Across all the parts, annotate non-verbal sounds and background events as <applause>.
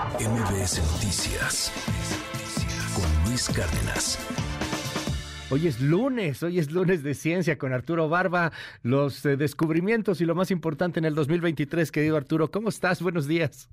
MBS Noticias con Luis Cárdenas. Hoy es lunes, hoy es lunes de ciencia con Arturo Barba, los eh, descubrimientos y lo más importante en el 2023, querido Arturo. ¿Cómo estás? Buenos días.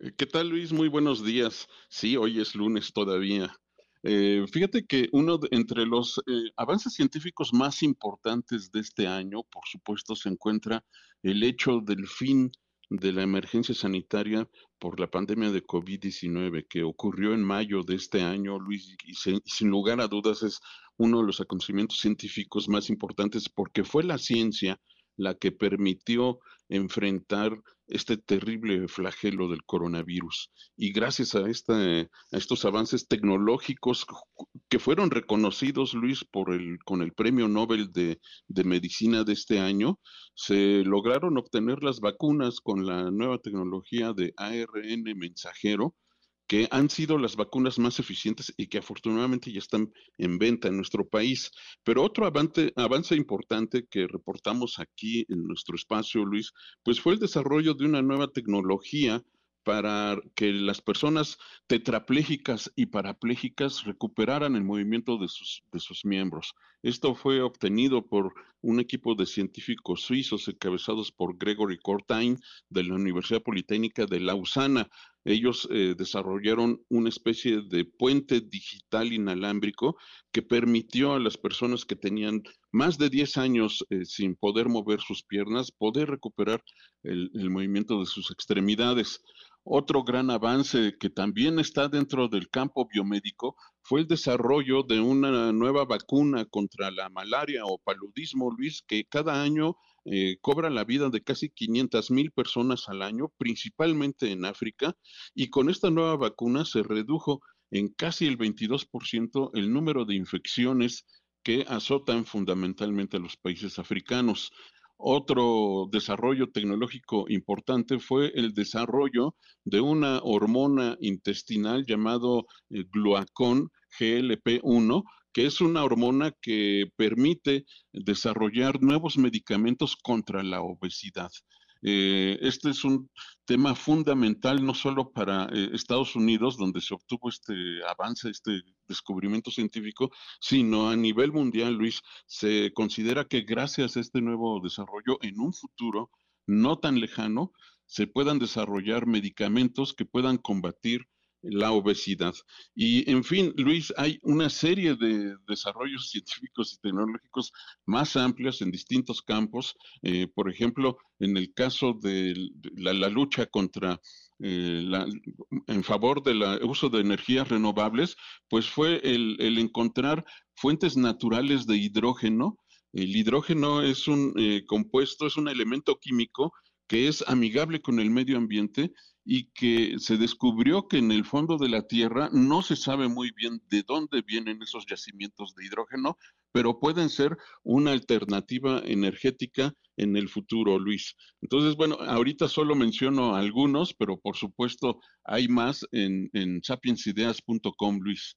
Eh, ¿Qué tal, Luis? Muy buenos días. Sí, hoy es lunes todavía. Eh, fíjate que uno de, entre los eh, avances científicos más importantes de este año, por supuesto, se encuentra el hecho del fin de la emergencia sanitaria por la pandemia de COVID-19 que ocurrió en mayo de este año, Luis, y, sin lugar a dudas es uno de los acontecimientos científicos más importantes porque fue la ciencia la que permitió enfrentar este terrible flagelo del coronavirus. Y gracias a, esta, a estos avances tecnológicos que fueron reconocidos, Luis, por el, con el Premio Nobel de, de Medicina de este año, se lograron obtener las vacunas con la nueva tecnología de ARN mensajero, que han sido las vacunas más eficientes y que afortunadamente ya están en venta en nuestro país. Pero otro avance, importante que reportamos aquí en nuestro espacio, Luis, pues fue el desarrollo de una nueva tecnología para que las personas tetraplégicas y parapléjicas recuperaran el movimiento de sus, de sus miembros. Esto fue obtenido por un equipo de científicos suizos encabezados por Gregory Cortain de la Universidad Politécnica de Lausana. Ellos eh, desarrollaron una especie de puente digital inalámbrico que permitió a las personas que tenían más de 10 años eh, sin poder mover sus piernas poder recuperar el, el movimiento de sus extremidades. Otro gran avance que también está dentro del campo biomédico fue el desarrollo de una nueva vacuna contra la malaria o paludismo, Luis, que cada año eh, cobra la vida de casi 500 mil personas al año, principalmente en África, y con esta nueva vacuna se redujo en casi el 22% el número de infecciones que azotan fundamentalmente a los países africanos. Otro desarrollo tecnológico importante fue el desarrollo de una hormona intestinal llamado eh, gluacón GLP1, que es una hormona que permite desarrollar nuevos medicamentos contra la obesidad. Eh, este es un tema fundamental no solo para eh, Estados Unidos, donde se obtuvo este avance, este descubrimiento científico, sino a nivel mundial, Luis, se considera que gracias a este nuevo desarrollo, en un futuro no tan lejano, se puedan desarrollar medicamentos que puedan combatir la obesidad. Y en fin, Luis, hay una serie de desarrollos <laughs> científicos y tecnológicos más amplios en distintos campos. Eh, por ejemplo, en el caso de la, lucha contra eh, la, en favor del uso de energías renovables, pues fue el, el, encontrar fuentes naturales de hidrógeno. El hidrógeno es un eh, compuesto, es un elemento químico que es amigable con el medio ambiente y que se descubrió que en el fondo de la Tierra no se sabe muy bien de dónde vienen esos yacimientos de hidrógeno, pero pueden ser una alternativa energética en el futuro, Luis. Entonces, bueno, ahorita solo menciono algunos, pero por supuesto hay más en, en sapiensideas.com, Luis.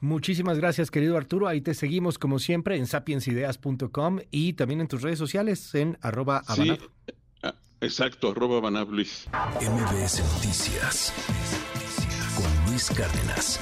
Muchísimas gracias, querido Arturo. Ahí te seguimos como siempre en sapiensideas.com y también en tus redes sociales en arroba sí. Exacto, arroba Banablis. MBS Noticias con Luis Cárdenas.